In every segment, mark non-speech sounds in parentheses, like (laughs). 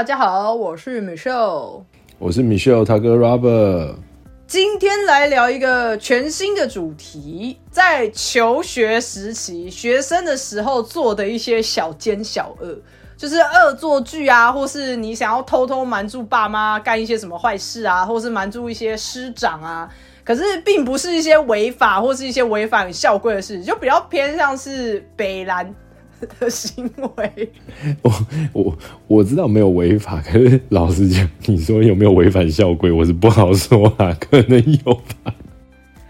大家好，我是 Michelle，我是 Michelle 他哥 Robert。今天来聊一个全新的主题，在求学时期学生的时候做的一些小奸小恶，就是恶作剧啊，或是你想要偷偷瞒住爸妈干一些什么坏事啊，或是瞒住一些师长啊。可是并不是一些违法或是一些违反校规的事，就比较偏向是北兰的行为。(laughs) 我我我知道没有违法，可是老实讲，你说有没有违反校规，我是不好说啊，可能有吧。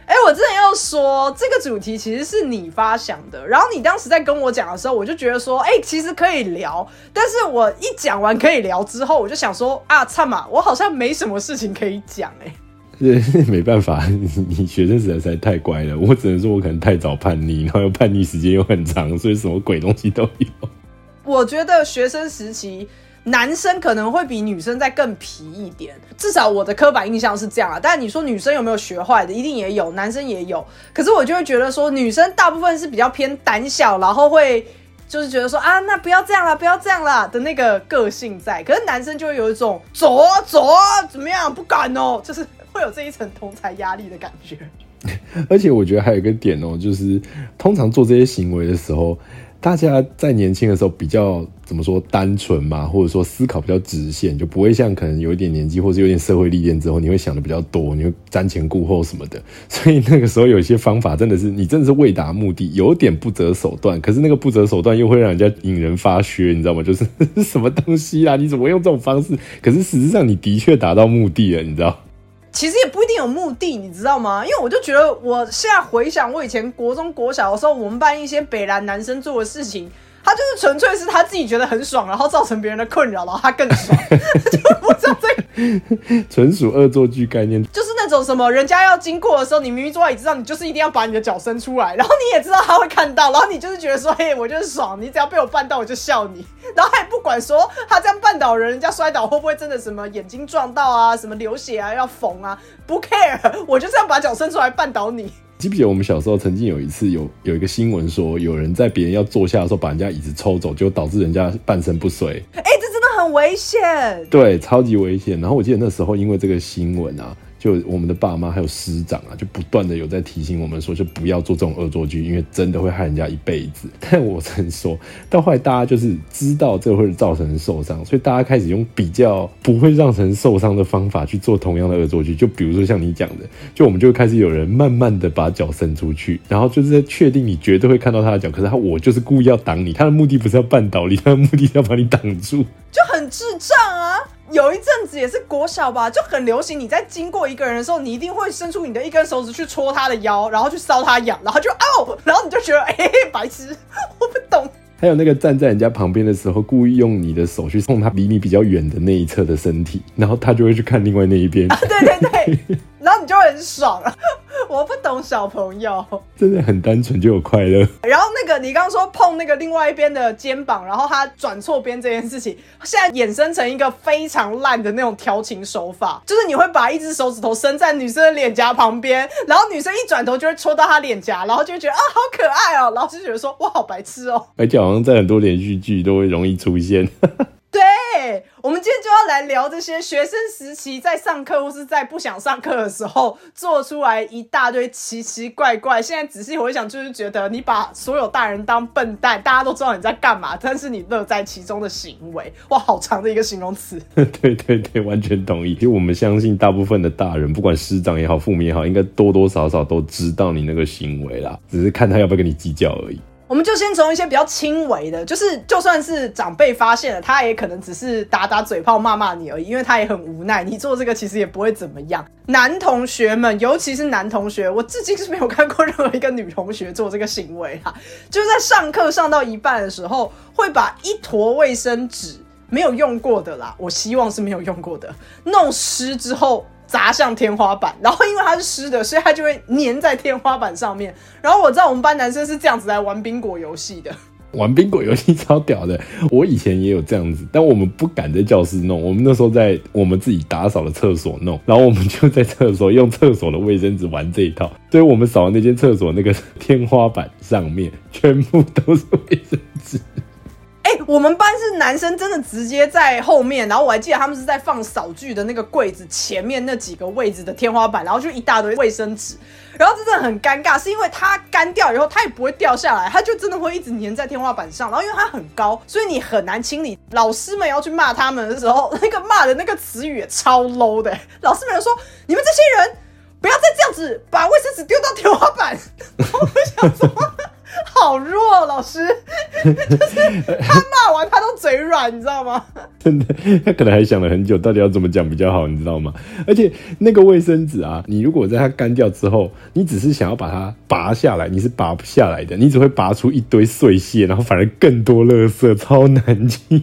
哎，我真的要说，这个主题其实是你发想的，然后你当时在跟我讲的时候，我就觉得说，哎，其实可以聊。但是我一讲完可以聊之后，我就想说，啊，灿嘛，我好像没什么事情可以讲，哎。(laughs) 没办法，(laughs) 你学生时代实在太乖了。我只能说，我可能太早叛逆，然后又叛逆时间又很长，所以什么鬼东西都有。我觉得学生时期男生可能会比女生再更皮一点，至少我的刻板印象是这样啊。但你说女生有没有学坏的，一定也有，男生也有。可是我就会觉得说，女生大部分是比较偏胆小，然后会就是觉得说啊，那不要这样了，不要这样了的那个个性在。可是男生就会有一种走啊走啊，怎么样，不敢哦，就是。会有这一层同才压力的感觉，(laughs) 而且我觉得还有一个点哦，就是通常做这些行为的时候，大家在年轻的时候比较怎么说单纯嘛，或者说思考比较直线，就不会像可能有一点年纪或者有点社会历练之后，你会想的比较多，你会瞻前顾后什么的。(laughs) 所以那个时候有些方法真的是你真的是为达目的，有点不择手段，可是那个不择手段又会让人家引人发噱，你知道吗？就是 (laughs) 什么东西啊？你怎么用这种方式？可是事实上你的确达到目的了，你知道。其实也不一定有目的，你知道吗？因为我就觉得，我现在回想我以前国中、国小的时候，我们班一些北南男生做的事情。他就是纯粹是他自己觉得很爽，然后造成别人的困扰，然后他更爽，(laughs) 就不知道这个纯属恶作剧概念，就是那种什么人家要经过的时候，你明明坐在椅子上，你就是一定要把你的脚伸出来，然后你也知道他会看到，然后你就是觉得说，嘿，我就是爽，你只要被我绊到，我就笑你，(laughs) 然后也不管说他这样绊倒人，人家摔倒会不会真的什么眼睛撞到啊，什么流血啊，要缝啊，不 care，(laughs) 我就是要把脚伸出来绊倒你。记不记得我们小时候曾经有一次有有一个新闻说，有人在别人要坐下的时候把人家椅子抽走，就导致人家半身不遂。哎，这真的很危险。对，超级危险。然后我记得那时候因为这个新闻啊。就我们的爸妈还有师长啊，就不断的有在提醒我们说，就不要做这种恶作剧，因为真的会害人家一辈子。(laughs) 但我曾说到后来，大家就是知道这会造成受伤，所以大家开始用比较不会让人受伤的方法去做同样的恶作剧。就比如说像你讲的，就我们就开始有人慢慢的把脚伸出去，然后就是在确定你绝对会看到他的脚，可是他我就是故意要挡你，他的目的不是要绊倒你，他的目的是要把你挡住，就很智障啊。有一阵子也是国小吧，就很流行。你在经过一个人的时候，你一定会伸出你的一根手指去戳他的腰，然后去搔他痒，然后就 (laughs) 哦，然后你就觉得哎，白痴，我不懂。还有那个站在人家旁边的时候，故意用你的手去碰他离你比较远的那一侧的身体，然后他就会去看另外那一边。对对对，然后你就会很爽。(laughs) 我不懂小朋友，真的很单纯就有快乐。然后那个你刚刚说碰那个另外一边的肩膀，然后他转错边这件事情，现在衍生成一个非常烂的那种调情手法，就是你会把一只手指头伸在女生的脸颊旁边，然后女生一转头就会戳到她脸颊，然后就会觉得啊好可爱哦，然后就觉得说哇好白痴哦，而且好像在很多连续剧都会容易出现。对，我们今天就要来聊这些学生时期在上课或是在不想上课的时候做出来一大堆奇奇怪怪。现在仔细回想，就是觉得你把所有大人当笨蛋，大家都知道你在干嘛，但是你乐在其中的行为，(laughs) 哇，好长的一个形容词。(laughs) (laughs) 对对对，完全同意。其实我们相信，大部分的大人，不管师长也好，父母也好，应该多多少少都知道你那个行为啦，只是看他要不要跟你计较而已。我们就先从一些比较轻微的，就是就算是长辈发现了，他也可能只是打打嘴炮、骂骂你而已，因为他也很无奈。你做这个其实也不会怎么样。男同学们，尤其是男同学，我至今是没有看过任何一个女同学做这个行为哈，就是在上课上到一半的时候，会把一坨卫生纸没有用过的啦，我希望是没有用过的，弄湿之后。砸向天花板，然后因为它是湿的，所以它就会粘在天花板上面。然后我知道我们班男生是这样子来玩冰果游戏的，玩冰果游戏超屌的。我以前也有这样子，但我们不敢在教室弄，我们那时候在我们自己打扫的厕所弄。然后我们就在厕所用厕所的卫生纸玩这一套，所以我们扫的那间厕所那个天花板上面全部都是卫生纸。我们班是男生，真的直接在后面，然后我还记得他们是在放扫具的那个柜子前面那几个位置的天花板，然后就一大堆卫生纸，然后真的很尴尬，是因为它干掉以后它也不会掉下来，它就真的会一直粘在天花板上，然后因为它很高，所以你很难清理。老师们要去骂他们的时候，那个骂的那个词语也超 low 的，老师们说：“你们这些人不要再这样子把卫生纸丢到天花板。”我想说。(laughs) 好弱，老师，(laughs) 就是他骂完他都嘴软，你知道吗？(laughs) 真的，他可能还想了很久，到底要怎么讲比较好，你知道吗？而且那个卫生纸啊，你如果在它干掉之后，你只是想要把它拔下来，你是拔不下来的，你只会拔出一堆碎屑，然后反而更多垃圾，超难清。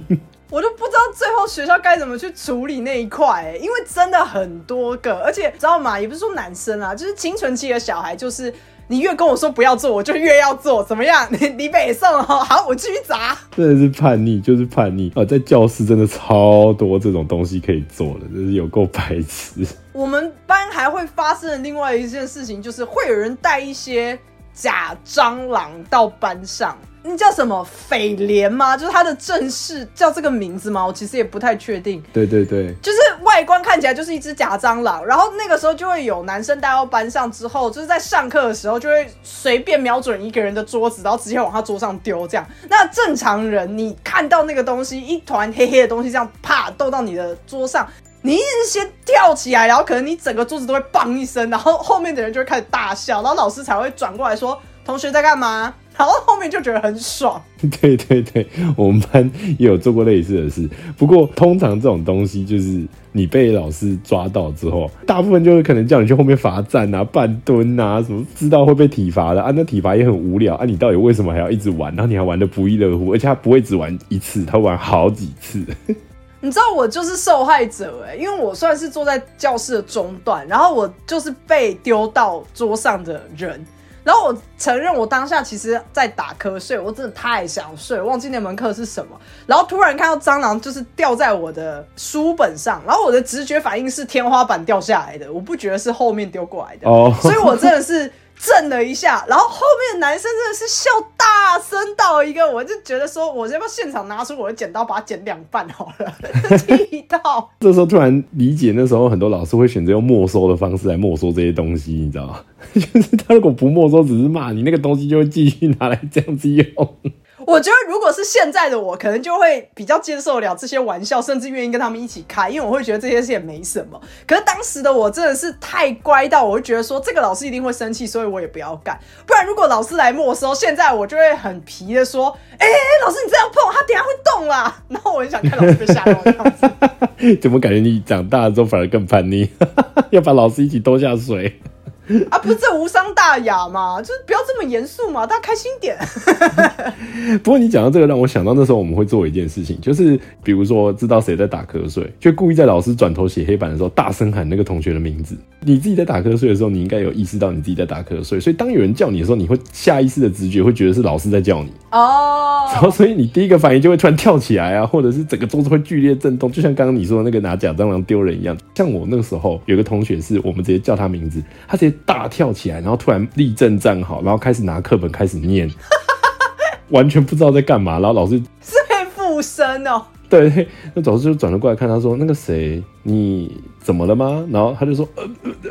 我都不知道最后学校该怎么去处理那一块，因为真的很多个，而且知道吗？也不是说男生啊，就是青春期的小孩，就是。你越跟我说不要做，我就越要做，怎么样？(laughs) 你你北送了，好，我继续砸。真的是叛逆，就是叛逆啊！在教室真的超多这种东西可以做的，真是有够白痴。我们班还会发生另外一件事情，就是会有人带一些假蟑螂到班上。那叫什么匪莲吗？就是它的正式叫这个名字吗？我其实也不太确定。对对对，就是外观看起来就是一只假蟑螂，然后那个时候就会有男生带到班上之后，就是在上课的时候就会随便瞄准一个人的桌子，然后直接往他桌上丢。这样，那正常人你看到那个东西一团黑黑的东西这样啪逗到你的桌上，你一直先跳起来，然后可能你整个桌子都会嘣一声，然后后面的人就会开始大笑，然后老师才会转过来说：“同学在干嘛？”然后后面就觉得很爽。(laughs) 对对对，我们班也有做过类似的事。不过通常这种东西，就是你被老师抓到之后，大部分就是可能叫你去后面罚站啊、半蹲啊，什么知道会被体罚的啊。那体罚也很无聊啊，你到底为什么还要一直玩？然后你还玩的不亦乐乎，而且他不会只玩一次，他玩好几次。你知道我就是受害者哎，因为我算是坐在教室的中段，然后我就是被丢到桌上的人。然后我承认，我当下其实在打瞌睡，我真的太想睡，忘记那门课是什么。然后突然看到蟑螂就是掉在我的书本上，然后我的直觉反应是天花板掉下来的，我不觉得是后面丢过来的。哦，所以我真的是。震了一下，然后后面男生真的是笑大声到一个，我就觉得说，我要不要现场拿出我的剪刀把它剪两半好了？(laughs) 气到。这时候突然理解，那时候很多老师会选择用没收的方式来没收这些东西，你知道吗？(laughs) 就是他如果不没收，只是骂你，那个东西就会继续拿来这样子用。我觉得如果是现在的我，可能就会比较接受了这些玩笑，甚至愿意跟他们一起开，因为我会觉得这些事也没什么。可是当时的我真的是太乖到，我会觉得说这个老师一定会生气，所以我也不要干。不然如果老师来没收，现在我就会很皮的说：“哎，老师你这样碰他，等下会动啦。”然后我很想看老师被吓到的样子。(laughs) 怎么感觉你长大了之后反而更叛逆，(laughs) 要把老师一起拖下水？(laughs) 啊，不是这无伤大雅嘛，就是不要这么严肃嘛，大家开心点。(laughs) 不过你讲到这个，让我想到那时候我们会做一件事情，就是比如说知道谁在打瞌睡，就故意在老师转头写黑板的时候大声喊那个同学的名字。你自己在打瞌睡的时候，你应该有意识到你自己在打瞌睡，所以当有人叫你的时候，你会下意识的直觉会觉得是老师在叫你哦。然后所以你第一个反应就会突然跳起来啊，或者是整个桌子会剧烈震动，就像刚刚你说的那个拿假蟑螂丢人一样。像我那个时候有个同学是我们直接叫他名字，他直接。大跳起来，然后突然立正站好，然后开始拿课本开始念，(laughs) 完全不知道在干嘛。然后老师是被附身哦。对，那老师就转了过来看，他说：“那个谁，你怎么了吗？”然后他就说：“呃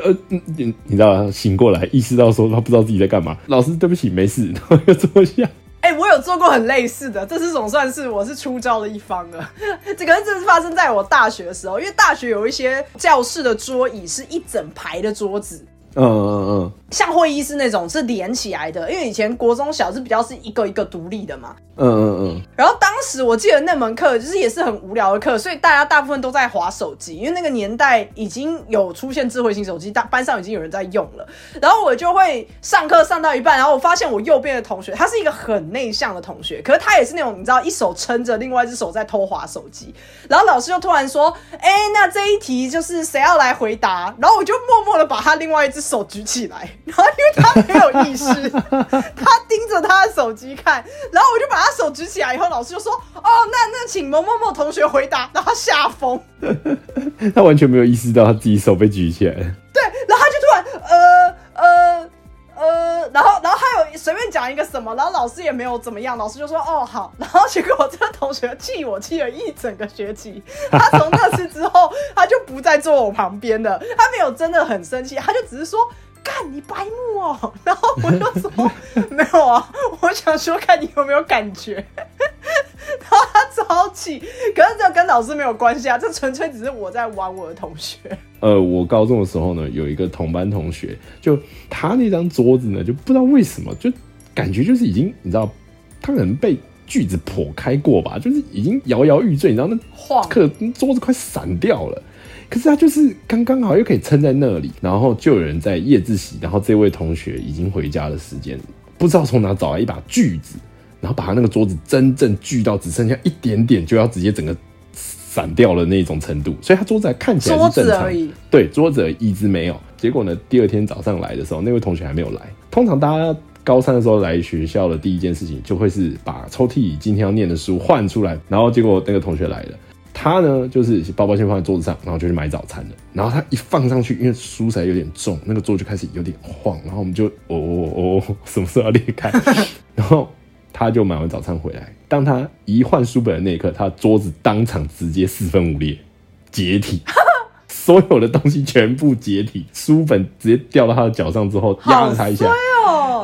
呃，你你知道，醒过来，意识到说他不知道自己在干嘛。”老师，对不起，没事。(laughs) 然后又坐下。哎，我有做过很类似的，这次总算是我是出招的一方了。(laughs) 这个这是发生在我大学的时候，因为大学有一些教室的桌椅是一整排的桌子。嗯嗯嗯。像会议室那种是连起来的，因为以前国中小是比较是一个一个独立的嘛。嗯嗯嗯。然后当时我记得那门课就是也是很无聊的课，所以大家大部分都在划手机，因为那个年代已经有出现智慧型手机，大班上已经有人在用了。然后我就会上课上到一半，然后我发现我右边的同学，他是一个很内向的同学，可是他也是那种你知道，一手撑着，另外一只手在偷划手机。然后老师就突然说：“哎，那这一题就是谁要来回答？”然后我就默默的把他另外一只手举起来。(laughs) 然后因为他没有意识，(laughs) 他盯着他的手机看，然后我就把他手举起来，以后老师就说：“哦，那那请某某某同学回答。”然后吓疯，(laughs) 他完全没有意识到他自己手被举起来。对，然后他就突然呃呃呃，然后然后还有。随便讲一个什么，然后老师也没有怎么样，老师就说哦好，然后结果这个同学气我气了一整个学期。他从那次之后，他就不再坐我旁边的。他没有真的很生气，他就只是说。干你白目哦！(laughs) 然后我就说没有啊，我想说看你有没有感觉。(laughs) 然后他超气，可是这跟老师没有关系啊，这纯粹只是我在玩我的同学。(laughs) 呃，我高中的时候呢，有一个同班同学，就他那张桌子呢，就不知道为什么，就感觉就是已经你知道，他可能被锯子破开过吧，就是已经摇摇欲坠，你知道那晃，可桌子快散掉了。可是他就是刚刚好又可以撑在那里，然后就有人在夜自习，然后这位同学已经回家的时间，不知道从哪找来一把锯子，然后把他那个桌子真正锯到只剩下一点点，就要直接整个散掉了那种程度，所以他桌子还看起来是正常，对，桌子椅子没有。结果呢，第二天早上来的时候，那位同学还没有来。通常大家高三的时候来学校的第一件事情，就会是把抽屉里今天要念的书换出来，然后结果那个同学来了。他呢，就是包包先放在桌子上，然后就去买早餐了。然后他一放上去，因为书实在有点重，那个桌就开始有点晃。然后我们就哦哦哦，(laughs) 什么时候要裂开？(laughs) 然后他就买完早餐回来。当他一换书本的那一刻，他桌子当场直接四分五裂，解体，(laughs) 所有的东西全部解体，书本直接掉到他的脚上之后，压了他一下。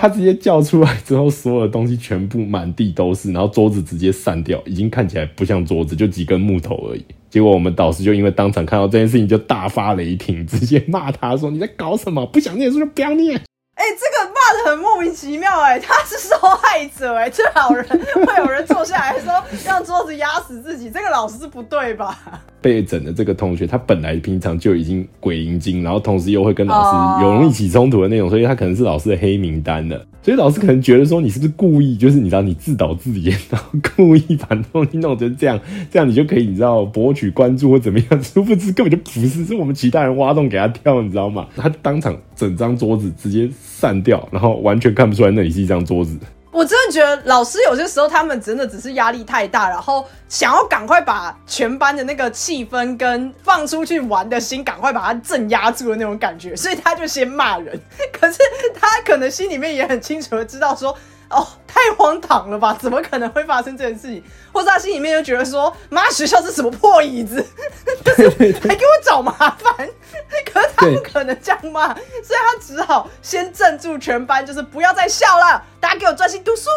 他直接叫出来之后，所有的东西全部满地都是，然后桌子直接散掉，已经看起来不像桌子，就几根木头而已。结果我们导师就因为当场看到这件事情，就大发雷霆，直接骂他说：“你在搞什么？不想念书就不要念。”哎，这个骂的很莫名其妙哎，他是受害者哎，最好人 (laughs) 会有人坐下来说让桌子压死自己，这个老师不对吧？被整的这个同学，他本来平常就已经鬼灵精，然后同时又会跟老师有容易起冲突的那种，所以他可能是老师的黑名单了。所以老师可能觉得说你是不是故意，就是你知道你自导自演，然后故意把东西弄成这样，(laughs) 这样你就可以你知道博取关注或怎么样？殊不知根本就不是，是我们其他人挖洞给他跳，你知道吗？他当场整张桌子直接散掉，然后完全看不出来那里是一张桌子。我真的觉得老师有些时候他们真的只是压力太大，然后想要赶快把全班的那个气氛跟放出去玩的心赶快把它镇压住的那种感觉，所以他就先骂人。可是他可能心里面也很清楚的知道说。哦，太荒唐了吧？怎么可能会发生这件事情？或者他心里面就觉得说，妈，学校是什么破椅子，(laughs) 就是还给我找麻烦。(laughs) 可是他不可能这样骂，所以他只好先镇住全班，就是不要再笑了，大家给我专心读书。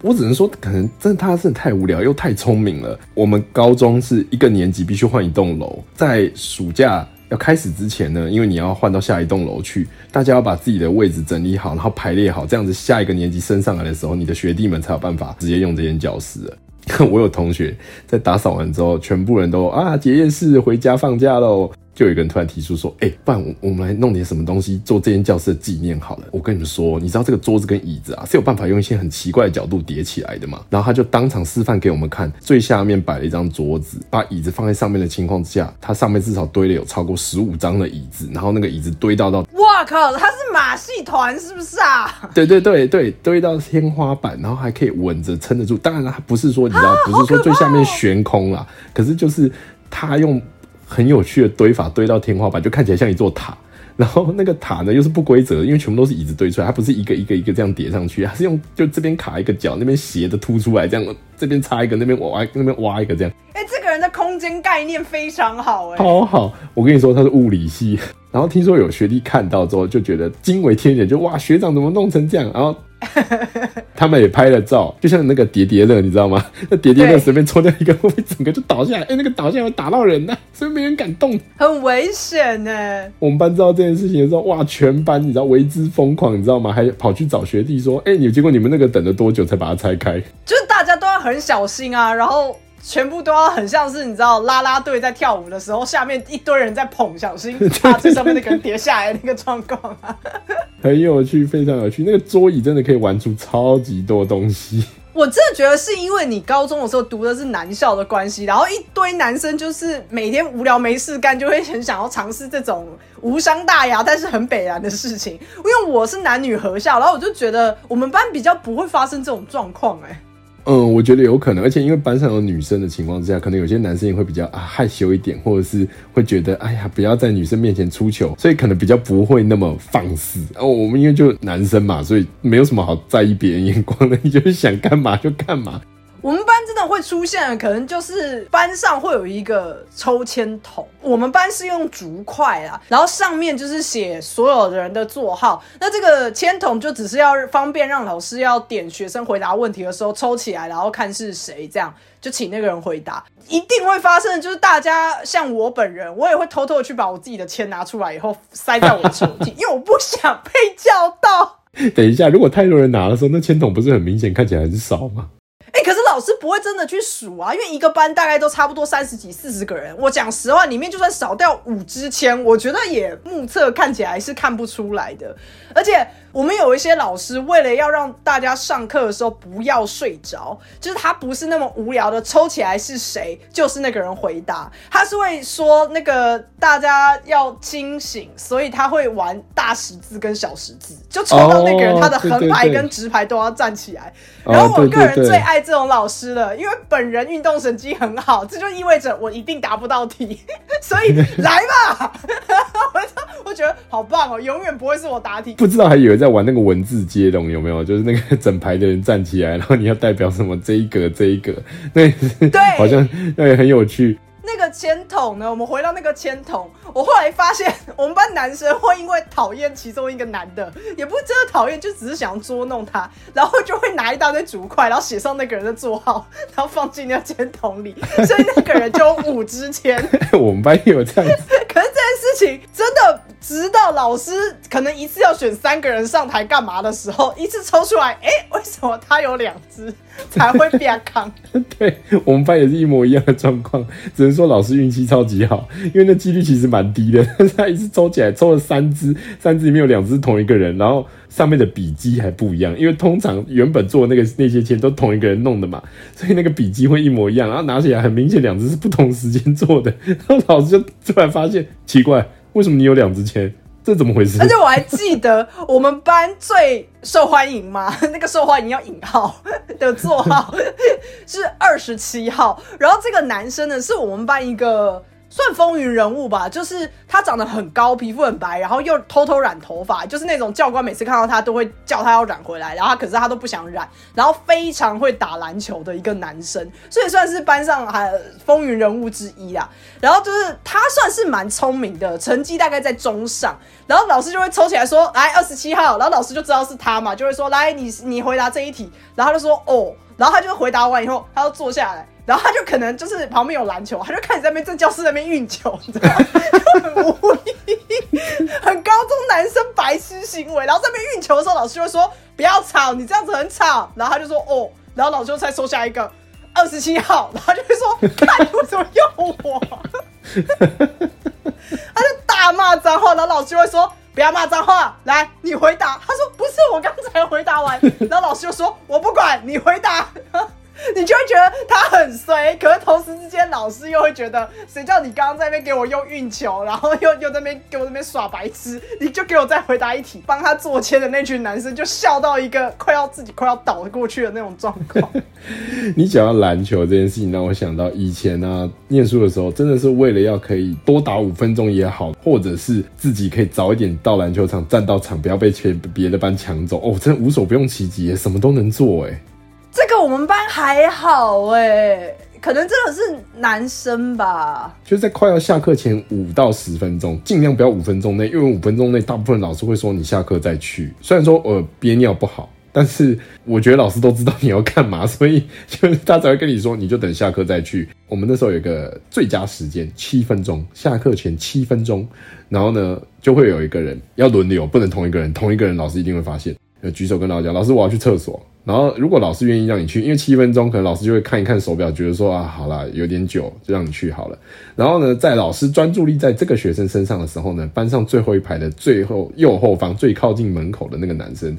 我只能说，可能真的他真的太无聊又太聪明了。我们高中是一个年级必须换一栋楼，在暑假。要开始之前呢，因为你要换到下一栋楼去，大家要把自己的位置整理好，然后排列好，这样子下一个年级升上来的时候，你的学弟们才有办法直接用这间教室。(laughs) 我有同学在打扫完之后，全部人都啊结业式回家放假喽。就有一个人突然提出说：“哎，不然我我们来弄点什么东西做这间教室的纪念好了。”我跟你们说，你知道这个桌子跟椅子啊是有办法用一些很奇怪的角度叠起来的嘛？然后他就当场示范给我们看，最下面摆了一张桌子，把椅子放在上面的情况之下，它上面至少堆了有超过十五张的椅子，然后那个椅子堆到到，哇靠，他是马戏团是不是啊？对对对对，堆到天花板，然后还可以稳着撑得住。当然了，他不是说你知道，不是说最下面悬空啦，可是就是他用。很有趣的堆法，堆到天花板就看起来像一座塔。然后那个塔呢又是不规则的，因为全部都是椅子堆出来，它不是一个一个一个这样叠上去，它是用就这边卡一个角，那边斜的凸出来，这样这边插一个，那边挖那边挖一个这样。哎，这个人的空间概念非常好哎，好好。我跟你说他是物理系，然后听说有学弟看到之后就觉得惊为天人，就哇学长怎么弄成这样，然后。(laughs) 他们也拍了照，就像那个叠叠乐，你知道吗？那叠叠乐随便抽掉一个，会整个就倒下来。哎，那个倒下来会打到人呢，所以没人敢动，很危险呢。我们班知道这件事情的时候，哇，全班你知道为之疯狂，你知道吗？还跑去找学弟说：“哎，你结果你们那个等了多久才把它拆开？”就是大家都要很小心啊，然后。全部都要很像是你知道拉拉队在跳舞的时候，下面一堆人在捧，小心怕这上面那个人跌下来那个状况啊，(laughs) 很有趣，非常有趣。那个桌椅真的可以玩出超级多东西。我真的觉得是因为你高中的时候读的是男校的关系，然后一堆男生就是每天无聊没事干，就会很想要尝试这种无伤大雅但是很北然的事情。因为我是男女合校，然后我就觉得我们班比较不会发生这种状况，哎。嗯，我觉得有可能，而且因为班上有女生的情况之下，可能有些男生也会比较啊害羞一点，或者是会觉得哎呀不要在女生面前出糗，所以可能比较不会那么放肆。哦，我们因为就男生嘛，所以没有什么好在意别人眼光的，你就是想干嘛就干嘛。我们班真的会出现，可能就是班上会有一个抽签筒。我们班是用竹筷啊，然后上面就是写所有的人的座号。那这个签筒就只是要方便让老师要点学生回答问题的时候抽起来，然后看是谁，这样就请那个人回答。一定会发生的就是大家像我本人，我也会偷偷的去把我自己的签拿出来以后塞在我的抽屉，因为我不想被叫到。等一下，如果太多人拿的时候，那签筒不是很明显看起来很少吗？可是老师不会真的去数啊，因为一个班大概都差不多三十几、四十个人。我讲实话，里面就算少掉五支签，我觉得也目测看起来是看不出来的。而且我们有一些老师，为了要让大家上课的时候不要睡着，就是他不是那么无聊的抽起来是谁，就是那个人回答。他是会说那个大家要清醒，所以他会玩大十字跟小十字，就抽到那个人，他的横排跟直排都要站起来。然后我个人最爱这种老师了，因为本人运动神经很好，这就意味着我一定答不到题，(laughs) 所以来吧！(laughs) 我我觉得好棒哦，永远不会是我答题。不知道还以为在玩那个文字接龙，有没有？就是那个整排的人站起来，然后你要代表什么这一格这一格，那对，好像那也很有趣。那个签筒呢？我们回到那个签筒，我后来发现，我们班男生会因为讨厌其中一个男的，也不是真的讨厌，就只是想要捉弄他，然后就会拿一大堆竹筷，然后写上那个人的座号，然后放进那个签筒里，所以那个人就有五支签。(laughs) 我们班也有这样子。(laughs) 可是情真的，直到老师可能一次要选三个人上台干嘛的时候，一次抽出来，哎，为什么他有两只？才会变康。(laughs) 对我们班也是一模一样的状况，只能说老师运气超级好，因为那几率其实蛮低的。他一次抽起来抽了三支，三支里面有两支同一个人，然后上面的笔迹还不一样，因为通常原本做那个那些签都同一个人弄的嘛，所以那个笔迹会一模一样。然后拿起来很明显两支是不同时间做的，然后老师就突然发现奇怪，为什么你有两支签？这怎么回事？而且我还记得 (laughs) 我们班最受欢迎嘛，(laughs) 那个受欢迎要引号的座号是二十七号，然后这个男生呢是我们班一个。算风云人物吧，就是他长得很高，皮肤很白，然后又偷偷染头发，就是那种教官每次看到他都会叫他要染回来，然后可是他都不想染，然后非常会打篮球的一个男生，所以算是班上还风云人物之一啦。然后就是他算是蛮聪明的，成绩大概在中上，然后老师就会抽起来说来二十七号，然后老师就知道是他嘛，就会说来你你回答这一题，然后他就说哦，然后他就回答完以后，他要坐下来。然后他就可能就是旁边有篮球，他就开始在那边在教室那边运球，(laughs) 你知道吗？很无意，很高中男生白痴行为。然后在那边运球的时候，老师就会说不要吵，你这样子很吵。然后他就说哦，然后老师就再收下一个二十七号，然后就会说看你为什么用我，他就大骂脏话，然后老师就会说不要骂脏话，来你回答。他说不是我刚才回答完，然后老师就说我不管你回答。(laughs) (laughs) 你就会觉得他很衰，可是同时之间，老师又会觉得，谁叫你刚刚在那边给我用运球，然后又又在那边给我那边耍白痴，你就给我再回答一题。帮他做签的那群男生就笑到一个快要自己快要倒过去的那种状况。(laughs) 你讲到篮球这件事情，让我想到以前呢，念书的时候，真的是为了要可以多打五分钟也好，或者是自己可以早一点到篮球场站到场，不要被前别的班抢走哦，真的无所不用其极，什么都能做哎。这个我们班还好哎，可能真的是男生吧。就在快要下课前五到十分钟，尽量不要五分钟内，因为五分钟内大部分老师会说你下课再去。虽然说呃憋尿不好，但是我觉得老师都知道你要干嘛，所以就是他才会跟你说，你就等下课再去。我们那时候有个最佳时间七分钟，下课前七分钟，然后呢就会有一个人要轮流，不能同一个人，同一个人老师一定会发现，举手跟老师讲，老师我要去厕所。然后，如果老师愿意让你去，因为七分钟，可能老师就会看一看手表，觉得说啊，好了，有点久，就让你去好了。然后呢，在老师专注力在这个学生身上的时候呢，班上最后一排的最后右后方最靠近门口的那个男生，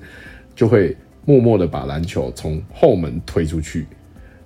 就会默默的把篮球从后门推出去。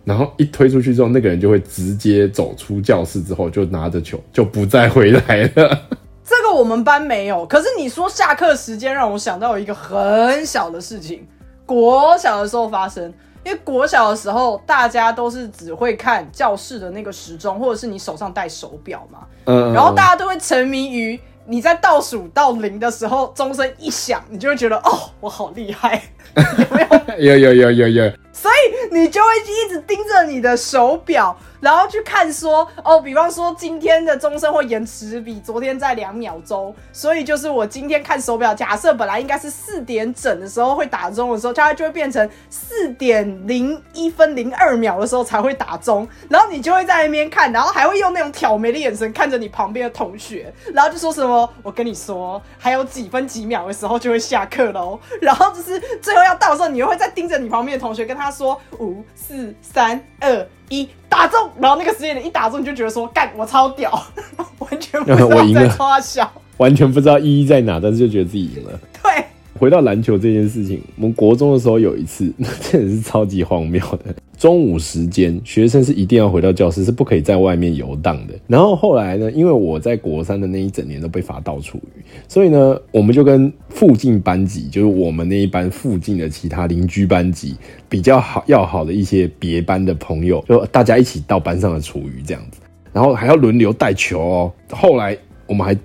然后一推出去之后，那个人就会直接走出教室，之后就拿着球就不再回来了。这个我们班没有。可是你说下课时间，让我想到一个很小的事情。国小的时候发生，因为国小的时候，大家都是只会看教室的那个时钟，或者是你手上戴手表嘛。嗯，然后大家都会沉迷于你在倒数到零的时候，钟声一响，你就会觉得哦，我好厉害，有 (laughs) 没有？有有有有有，(laughs) 所以你就会一直盯着你的手表，然后去看说，哦，比方说今天的钟声会延迟比昨天在两秒钟，所以就是我今天看手表，假设本来应该是四点整的时候会打钟的时候，它就会变成四点零一分零二秒的时候才会打钟，然后你就会在那边看，然后还会用那种挑眉的眼神看着你旁边的同学，然后就说什么，我跟你说，还有几分几秒的时候就会下课喽，然后就是最后要到的时候，你又会再盯着你旁边的同学，跟他说五四三二一打中，然后那个时间点一打中，你就觉得说干我超屌，(laughs) 完全不知道在我赢了夸小，完全不知道意义在哪，但是就觉得自己赢了。对。回到篮球这件事情，我们国中的时候有一次，那 (laughs) 真的是超级荒谬的。中午时间，学生是一定要回到教室，是不可以在外面游荡的。然后后来呢，因为我在国三的那一整年都被罚到处鱼，所以呢，我们就跟附近班级，就是我们那一班附近的其他邻居班级比较好要好的一些别班的朋友，就大家一起到班上的厨余这样子，然后还要轮流带球哦。后来我们还。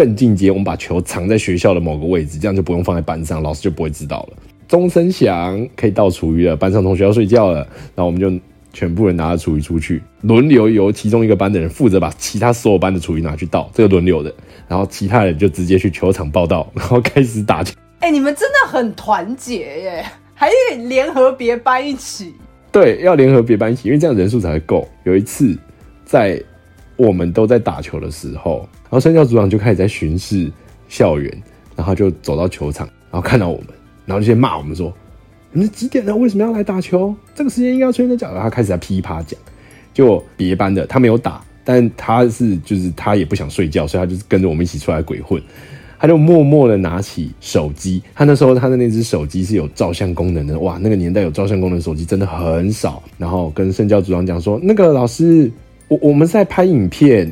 更进阶，我们把球藏在学校的某个位置，这样就不用放在班上，老师就不会知道了。钟声响，可以倒厨余了，班上同学要睡觉了，然后我们就全部人拿着厨余出去，轮流由其中一个班的人负责把其他所有班的厨余拿去倒，这个轮流的，然后其他人就直接去球场报道，然后开始打球。(laughs) 哎、你们真的很团结耶，还联合别班一起。对，要联合别班一起，因为这样人数才会够。有一次，在我们都在打球的时候，然后身教组长就开始在巡视校园，然后就走到球场，然后看到我们，然后就先骂我们说：“你们几点了？为什么要来打球？这个时间应该要出现在脚。”然后他开始在噼啪讲，就别班的他没有打，但他是就是他也不想睡觉，所以他就是跟着我们一起出来鬼混。他就默默的拿起手机，他那时候他的那只手机是有照相功能的，哇，那个年代有照相功能的手机真的很少。然后跟圣教组长讲说：“那个老师，我我们是在拍影片，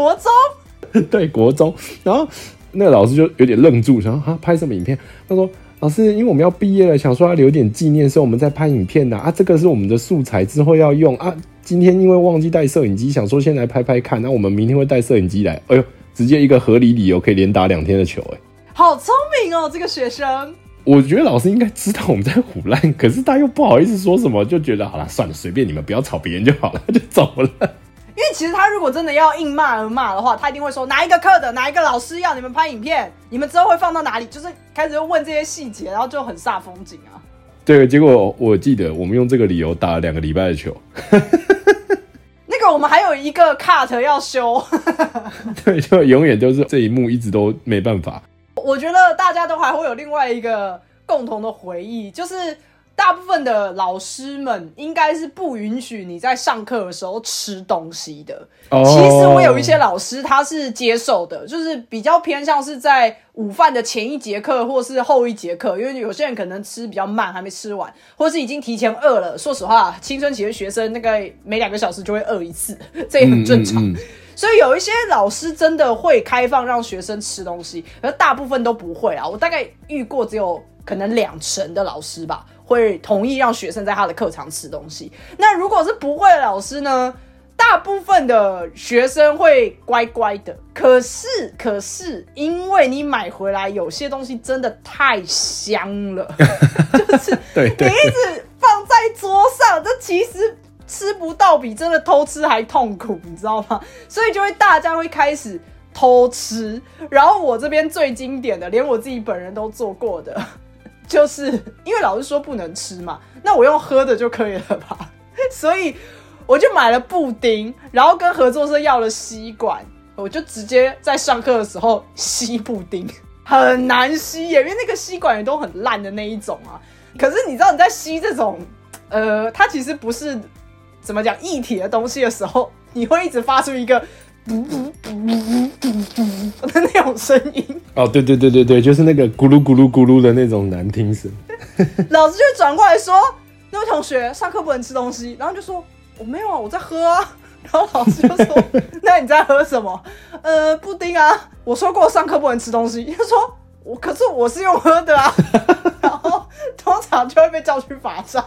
国中对国中。(laughs) ”然后那个老师就有点愣住，想说：“啊，拍什么影片？”他说：“老师，因为我们要毕业了，想说要留点纪念，所以我们在拍影片呢。啊，这个是我们的素材，之后要用啊。今天因为忘记带摄影机，想说先来拍拍看，那我们明天会带摄影机来。哎呦，直接一个合理理由可以连打两天的球、哎。”好聪明哦，这个学生。我觉得老师应该知道我们在胡乱，可是他又不好意思说什么，就觉得好了，算了，随便你们，不要吵别人就好了，(laughs) 就走了。因为其实他如果真的要硬骂而骂的话，他一定会说哪一个课的哪一个老师要你们拍影片，你们之后会放到哪里，就是开始问这些细节，然后就很煞风景啊。对，结果我记得我们用这个理由打了两个礼拜的球，(laughs) 那个我们还有一个 cut 要修，对，就永远都是这一幕一直都没办法。(laughs) 我觉得大家都还会有另外一个共同的回忆，就是大部分的老师们应该是不允许你在上课的时候吃东西的。哦其实我有一些老师他是接受的，就是比较偏向是在午饭的前一节课或是后一节课，因为有些人可能吃比较慢，还没吃完，或是已经提前饿了。说实话，青春期的学生那个每两个小时就会饿一次，这也很正常。嗯嗯嗯所以有一些老师真的会开放让学生吃东西，而大部分都不会啊。我大概遇过只有可能两成的老师吧，会同意让学生在他的课堂吃东西。那如果是不会的老师呢？大部分的学生会乖乖的，可是可是，因为你买回来有些东西真的太香了，(laughs) 就是你一直放在桌上，这其实吃不到比真的偷吃还痛苦，你知道吗？所以就会大家会开始偷吃。然后我这边最经典的，连我自己本人都做过的，就是因为老师说不能吃嘛，那我用喝的就可以了吧？(laughs) 所以我就买了布丁，然后跟合作社要了吸管，我就直接在上课的时候吸布丁，很难吸耶，因为那个吸管也都很烂的那一种啊。可是你知道你在吸这种，呃，它其实不是怎么讲液体的东西的时候，你会一直发出一个的那种声音，哦，对对对对对，就是那个咕噜咕噜咕噜的那种难听声。老师就会转过来说：“那位同学，上课不能吃东西。”然后就说：“我没有啊，我在喝啊。”然后老师就说：“那你在喝什么？”呃，布丁啊。我说过上课不能吃东西。他说：“我可是我是用喝的啊。”然后通常就会被叫去罚站。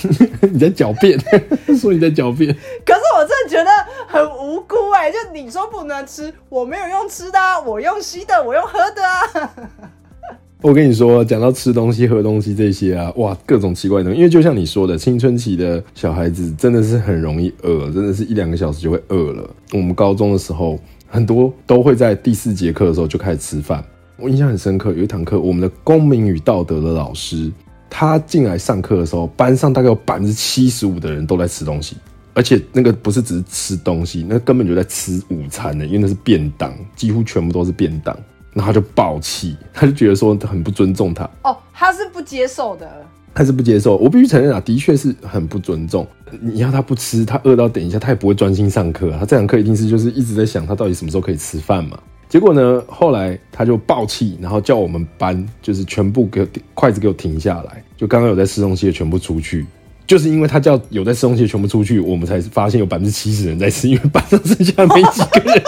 (laughs) 你在狡辩，(laughs) 说你在狡辩。可是我真的觉得很无辜哎、就你说不能吃，我没有用吃的啊，我用吸的，我用喝的啊。(laughs) 我跟你说，讲到吃东西、喝东西这些啊，哇，各种奇怪的东西。因为就像你说的，青春期的小孩子真的是很容易饿，真的是一两个小时就会饿了。我们高中的时候，很多都会在第四节课的时候就开始吃饭。我印象很深刻，有一堂课，我们的公民与道德的老师，他进来上课的时候，班上大概有百分之七十五的人都在吃东西，而且那个不是只是吃东西，那根本就在吃午餐呢，因为那是便当，几乎全部都是便当。然后他就爆气，他就觉得说很不尊重他，哦，他是不接受的。他是不接受。我必须承认啊，的确是很不尊重。你要他不吃，他饿到等一下，他也不会专心上课。他这堂课一定是就是一直在想他到底什么时候可以吃饭嘛。结果呢，后来他就爆气，然后叫我们班就是全部给我筷子给我停下来，就刚刚有在吃东西的全部出去。就是因为他叫有在吃东西的全部出去，我们才发现有百分之七十人在吃，因为班上剩下没几个人。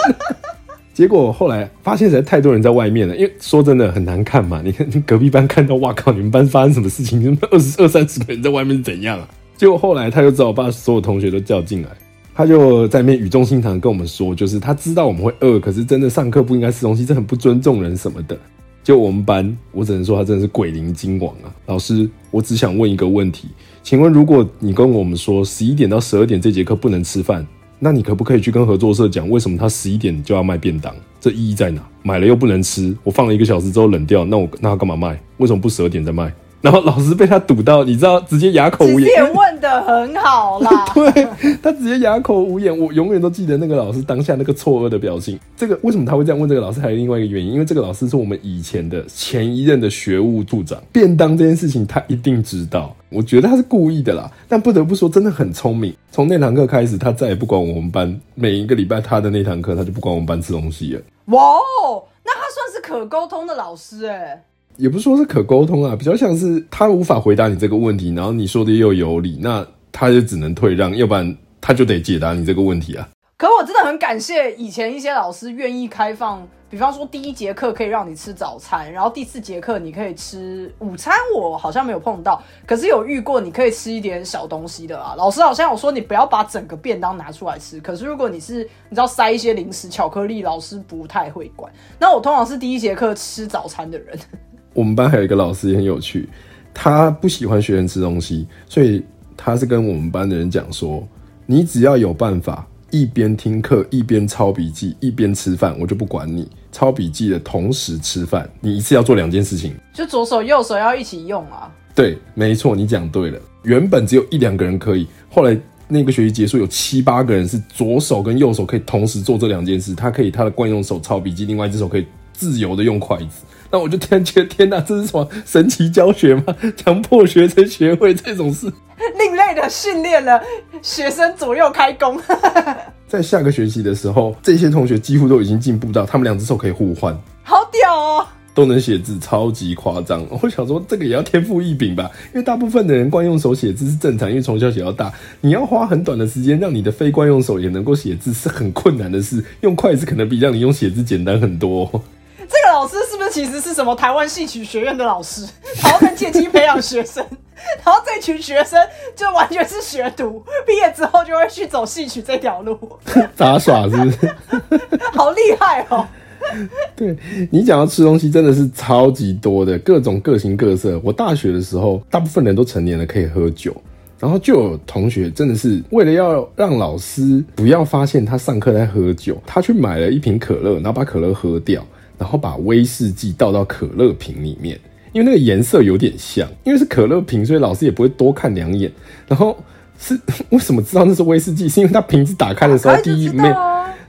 结果后来发现实在太多人在外面了，因为说真的很难看嘛。你看隔壁班看到，哇靠，你们班发生什么事情？你们二十二三十个人在外面是怎样啊？结果后来他就只好把所有同学都叫进来，他就在那边语重心长的跟我们说，就是他知道我们会饿，可是真的上课不应该吃东西，这很不尊重人什么的。就我们班，我只能说他真的是鬼灵精王啊！老师，我只想问一个问题，请问如果你跟我们说十一点到十二点这节课不能吃饭，那你可不可以去跟合作社讲，为什么他十一点就要卖便当？这意义在哪？买了又不能吃，我放了一个小时之后冷掉，那我那他干嘛卖？为什么不十二点再卖？然后老师被他堵到，你知道，直接哑口无言。问的很好啦。(laughs) 对他直接哑口无言，我永远都记得那个老师当下那个错愕的表情。这个为什么他会这样问这个老师？还有另外一个原因，因为这个老师是我们以前的前一任的学务处长，便当这件事情他一定知道。我觉得他是故意的啦，但不得不说真的很聪明。从那堂课开始，他再也不管我们班，每一个礼拜他的那堂课他就不管我们班吃东西了。哇哦，那他算是可沟通的老师哎。也不是说是可沟通啊，比较像是他无法回答你这个问题，然后你说的又有理，那他就只能退让，要不然他就得解答你这个问题啊。可我真的很感谢以前一些老师愿意开放，比方说第一节课可以让你吃早餐，然后第四节课你可以吃午餐。我好像没有碰到，可是有遇过你可以吃一点小东西的啊。老师好像有说你不要把整个便当拿出来吃，可是如果你是你知道塞一些零食、巧克力，老师不太会管。那我通常是第一节课吃早餐的人。我们班还有一个老师也很有趣，他不喜欢学生吃东西，所以他是跟我们班的人讲说，你只要有办法一边听课一边抄笔记一边吃饭，我就不管你。抄笔记的同时吃饭，你一次要做两件事情。就左手右手要一起用啊。对，没错，你讲对了。原本只有一两个人可以，后来那个学期结束，有七八个人是左手跟右手可以同时做这两件事。他可以他的惯用手抄笔记，另外一只手可以自由的用筷子。那我就突然觉得，天哪，这是什么神奇教学吗？(laughs) 强迫学生学会这种事。(laughs) 另类的训练了学生左右开弓。(laughs) 在下个学期的时候，这些同学几乎都已经进步到他们两只手可以互换，好屌哦！都能写字，超级夸张。我想说，这个也要天赋异禀吧？因为大部分的人惯用手写字是正常，因为从小写到大，你要花很短的时间让你的非惯用手也能够写字，是很困难的事。用筷子可能比让你用写字简单很多。这个老师是不是其实是什么台湾戏曲学院的老师，(laughs) 然后跟借机培养学生，然后这群学生就完全是学徒，毕业之后就会去走戏曲这条路，(laughs) 杂耍是不是？(laughs) 好厉害哦！对你讲到吃东西，真的是超级多的，各种各形各色。我大学的时候，大部分人都成年了，可以喝酒，然后就有同学真的是为了要让老师不要发现他上课在喝酒，他去买了一瓶可乐，然后把可乐喝掉，然后把威士忌倒到可乐瓶里面，因为那个颜色有点像，因为是可乐瓶，所以老师也不会多看两眼。然后是 (laughs) 为什么知道那是威士忌？是因为它瓶子打开的时候，第一没有。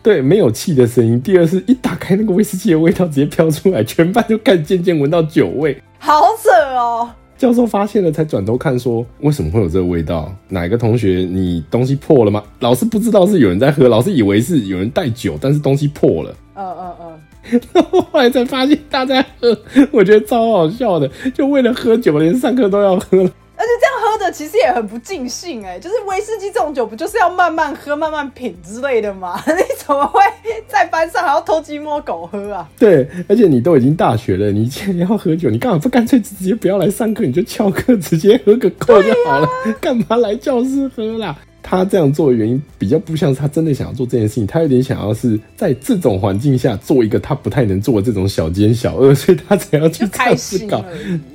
对，没有气的声音。第二是一打开那个威士忌的味道直接飘出来，全班就开始渐渐闻到酒味，好扯哦！教授发现了，才转头看说，为什么会有这个味道？哪个同学你东西破了吗？老师不知道是有人在喝，老师以为是有人带酒，但是东西破了。嗯嗯嗯。(laughs) 然后后来才发现大家喝，我觉得超好笑的，就为了喝酒，连上课都要喝了。而且这样喝的的其实也很不尽兴哎，就是威士忌这种酒不就是要慢慢喝、慢慢品之类的吗？(laughs) 你怎么会在班上还要偷鸡摸狗喝啊？对，而且你都已经大学了，你既然要喝酒，你干嘛不干脆直接不要来上课，你就翘课直接喝个够就好了，干嘛来教室喝啦？他这样做的原因比较不像是他真的想要做这件事情，他有点想要是在这种环境下做一个他不太能做的这种小奸小恶，所以他才要去开心搞。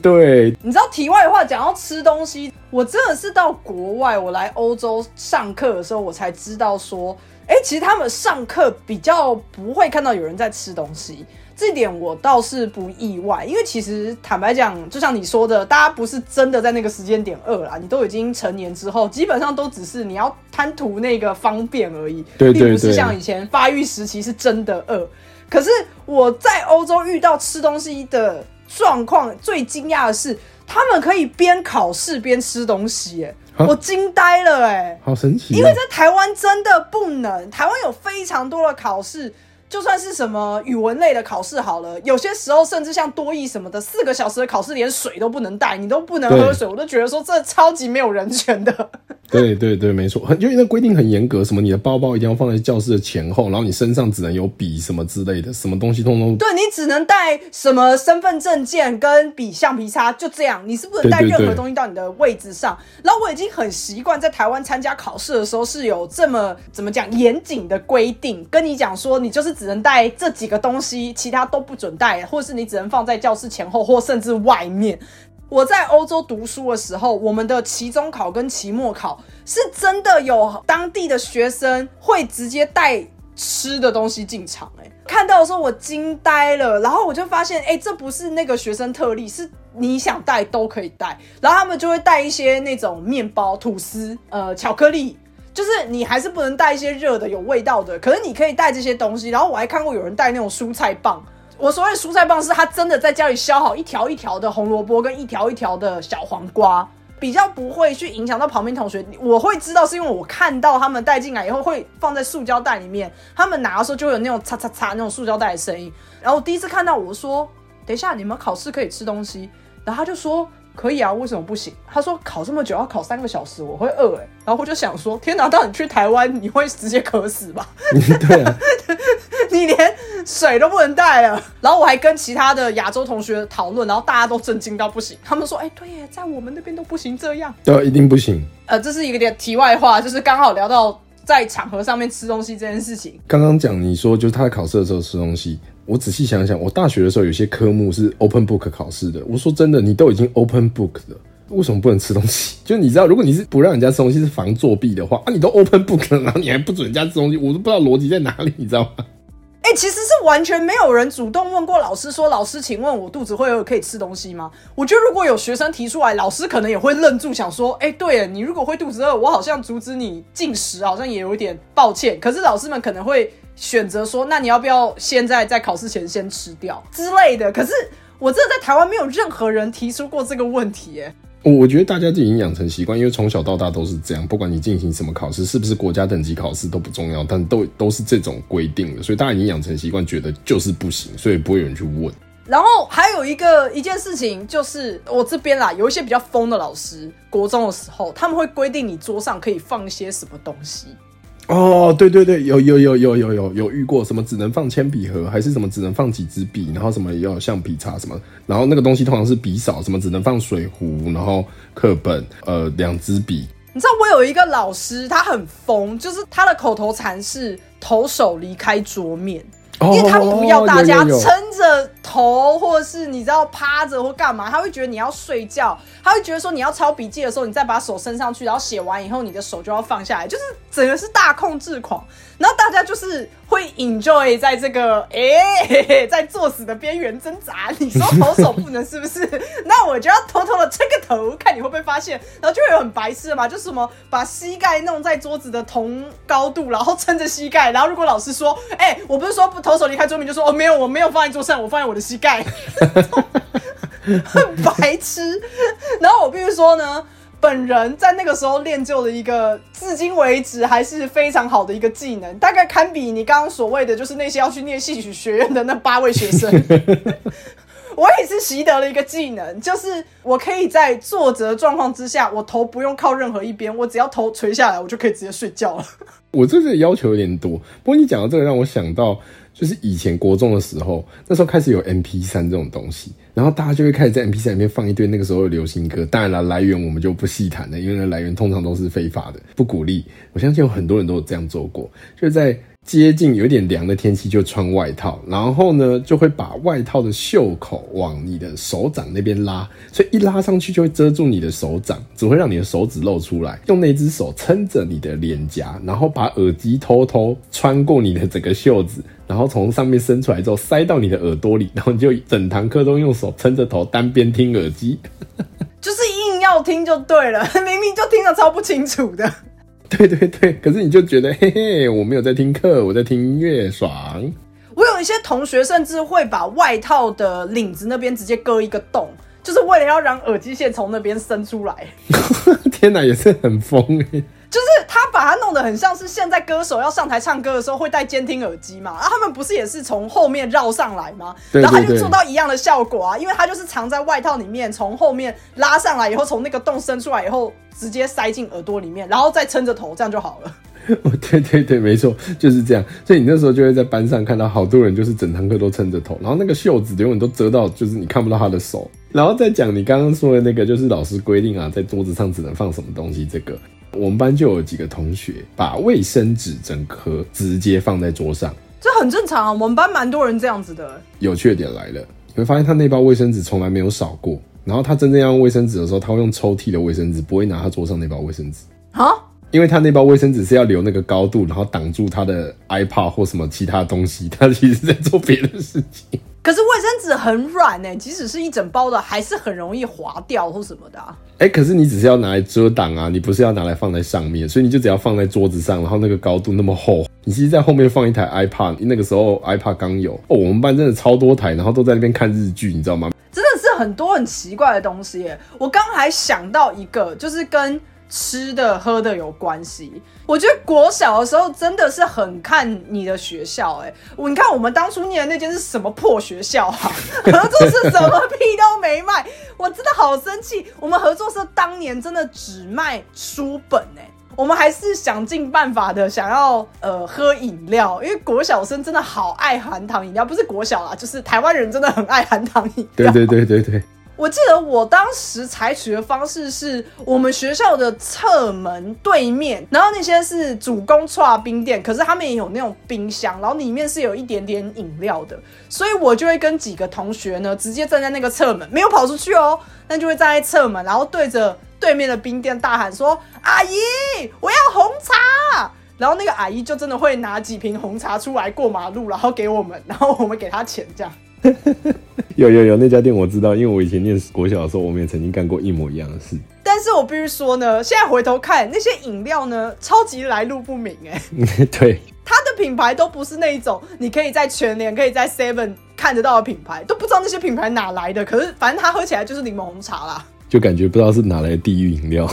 对，你知道题外话，讲到吃东西，我真的是到国外，我来欧洲上课的时候，我才知道说，哎，其实他们上课比较不会看到有人在吃东西。这点我倒是不意外，因为其实坦白讲，就像你说的，大家不是真的在那个时间点饿啦，你都已经成年之后，基本上都只是你要贪图那个方便而已，并不是像以前发育时期是真的饿。可是我在欧洲遇到吃东西的状况，最惊讶的是，他们可以边考试边吃东西，哎，我惊呆了，哎，好神奇！因为在台湾真的不能，台湾有非常多的考试。就算是什么语文类的考试好了，有些时候甚至像多义什么的，四个小时的考试连水都不能带，你都不能喝水，我都觉得说这超级没有人权的。对 (laughs) 对对，没错，因为那规定很严格，什么你的包包一定要放在教室的前后，然后你身上只能有笔什么之类的，什么东西通通。对你只能带什么身份证件跟笔、橡皮擦，就这样，你是不能带任何东西到你的位置上。然后我已经很习惯在台湾参加考试的时候是有这么怎么讲严谨的规定，跟你讲说你就是只能带这几个东西，其他都不准带，或是你只能放在教室前后或甚至外面。我在欧洲读书的时候，我们的期中考跟期末考是真的有当地的学生会直接带吃的东西进场，哎，看到的时候我惊呆了，然后我就发现，哎，这不是那个学生特例，是你想带都可以带，然后他们就会带一些那种面包、吐司、呃，巧克力，就是你还是不能带一些热的、有味道的，可是你可以带这些东西。然后我还看过有人带那种蔬菜棒。我所谓蔬菜棒是他真的在家里削好一条一条的红萝卜跟一条一条的小黄瓜，比较不会去影响到旁边同学。我会知道是因为我看到他们带进来以后会放在塑胶袋里面，他们拿的时候就会有那种嚓嚓嚓那种塑胶袋的声音。然后第一次看到我说：“等一下，你们考试可以吃东西。”然后他就说。可以啊，为什么不行？他说考这么久要考三个小时，我会饿哎。然后我就想说，天哪，到你去台湾，你会直接渴死吧？对啊，(laughs) 你连水都不能带了。然后我还跟其他的亚洲同学讨论，然后大家都震惊到不行。他们说，哎，对耶，在我们那边都不行这样。对，一定不行。呃，这是一个点题外话，就是刚好聊到在场合上面吃东西这件事情。刚刚讲你说，就是他在考试的时候吃东西。我仔细想想，我大学的时候有些科目是 open book 考试的。我说真的，你都已经 open book 了，为什么不能吃东西？就你知道，如果你是不让人家吃东西是防作弊的话，啊，你都 open book 了，然后你还不准人家吃东西，我都不知道逻辑在哪里，你知道吗？哎，其实是完全没有人主动问过老师说：“老师，请问我肚子会饿，可以吃东西吗？”我觉得如果有学生提出来，老师可能也会愣住，想说：“哎，对你如果会肚子饿，我好像阻止你进食，好像也有点抱歉。”可是老师们可能会选择说：“那你要不要现在在考试前先吃掉之类的？”可是我真的在台湾没有任何人提出过这个问题，哎。我我觉得大家就已经养成习惯，因为从小到大都是这样，不管你进行什么考试，是不是国家等级考试都不重要，但都都是这种规定的，所以大家已经养成习惯，觉得就是不行，所以不会有人去问。然后还有一个一件事情，就是我这边啦，有一些比较疯的老师，国中的时候他们会规定你桌上可以放一些什么东西。哦，对对对，有有有有有有有遇过什么只能放铅笔盒，还是什么只能放几支笔，然后什么也要橡皮擦什么，然后那个东西通常是笔少，什么只能放水壶，然后课本，呃，两支笔。你知道我有一个老师，他很疯，就是他的口头禅是“投手离开桌面”。因为他不要大家撑着头，或者是你知道趴着或干嘛，他会觉得你要睡觉，他会觉得说你要抄笔记的时候，你再把手伸上去，然后写完以后，你的手就要放下来，就是整个是大控制狂。然后大家就是会 enjoy 在这个哎，(laughs) 在作死的边缘挣扎。你说投手不能是不是？(laughs) 那我就要偷偷的撑个头，看你会不会发现。然后就会有很白痴的嘛，就是什么把膝盖弄在桌子的同高度，然后撑着膝盖。然后如果老师说，哎，我不是说不投手离开桌面，就说哦没有，我没有放在桌上，我放在我的膝盖，(laughs) 很白痴。然后我必须说呢。本人在那个时候练就了一个至今为止还是非常好的一个技能，大概堪比你刚刚所谓的就是那些要去念戏曲学院的那八位学生。(laughs) 我也是习得了一个技能，就是我可以在坐着的状况之下，我头不用靠任何一边，我只要头垂下来，我就可以直接睡觉了。(laughs) 我这个要求有点多，不过你讲到这个，让我想到就是以前国中的时候，那时候开始有 M P 三这种东西，然后大家就会开始在 M P 三里面放一堆那个时候的流行歌。当然了，来源我们就不细谈了，因为那来源通常都是非法的，不鼓励。我相信有很多人都有这样做过，就是在。接近有点凉的天气就穿外套，然后呢就会把外套的袖口往你的手掌那边拉，所以一拉上去就会遮住你的手掌，只会让你的手指露出来。用那只手撑着你的脸颊，然后把耳机偷偷穿过你的整个袖子，然后从上面伸出来之后塞到你的耳朵里，然后你就整堂课都用手撑着头单边听耳机，(laughs) 就是硬要听就对了，明明就听得超不清楚的。(laughs) 对对对，可是你就觉得嘿嘿，我没有在听课，我在听音乐，爽。我有一些同学甚至会把外套的领子那边直接割一个洞，就是为了要让耳机线从那边伸出来。(laughs) 天哪，也是很疯哎。就是他把它弄得很像是现在歌手要上台唱歌的时候会戴监听耳机嘛，啊，他们不是也是从后面绕上来吗？然后他就做 (laughs) 到一样的效果啊，因为他就是藏在外套里面，从后面拉上来以后，从那个洞伸出来以后，直接塞进耳朵里面，然后再撑着头，这样就好了。(laughs) 哦，对对对，没错，就是这样。所以你那时候就会在班上看到好多人，就是整堂课都撑着头，然后那个袖子永远都遮到，就是你看不到他的手。然后再讲你刚刚说的那个，就是老师规定啊，在桌子上只能放什么东西，这个。我们班就有几个同学把卫生纸整颗直接放在桌上，这很正常啊。我们班蛮多人这样子的。有缺点来了，你会发现他那包卫生纸从来没有少过。然后他真正要用卫生纸的时候，他会用抽屉的卫生纸，不会拿他桌上那包卫生纸啊，因为他那包卫生纸是要留那个高度，然后挡住他的 iPad 或什么其他东西。他其实在做别的事情。可是卫生纸很软呢，即使是一整包的，还是很容易滑掉或什么的。哎，可是你只是要拿来遮挡啊，你不是要拿来放在上面，所以你就只要放在桌子上，然后那个高度那么厚，你其实在后面放一台 iPad，那个时候 iPad 刚有哦，我们班真的超多台，然后都在那边看日剧，你知道吗？真的是很多很奇怪的东西耶。我刚还想到一个，就是跟。吃的喝的有关系，我觉得国小的时候真的是很看你的学校，哎，你看我们当初念的那间是什么破学校啊？(laughs) 合作社什么屁都没卖，我真的好生气。我们合作社当年真的只卖书本，哎，我们还是想尽办法的想要呃喝饮料，因为国小生真的好爱含糖饮料，不是国小啦，就是台湾人真的很爱含糖饮料。对对对对对。我记得我当时采取的方式是我们学校的侧门对面，然后那些是主攻串冰店，可是他们也有那种冰箱，然后里面是有一点点饮料的，所以我就会跟几个同学呢，直接站在那个侧门，没有跑出去哦，那就会站在侧门，然后对着对面的冰店大喊说：“阿姨，我要红茶。”然后那个阿姨就真的会拿几瓶红茶出来过马路，然后给我们，然后我们给她钱这样。有有有那家店我知道，因为我以前念国小的时候，我们也曾经干过一模一样的事。但是我必须说呢，现在回头看那些饮料呢，超级来路不明哎。(laughs) 对，它的品牌都不是那一种，你可以在全年、可以在 Seven 看得到的品牌，都不知道那些品牌哪来的。可是反正它喝起来就是柠檬红茶啦，就感觉不知道是哪来的地狱饮料。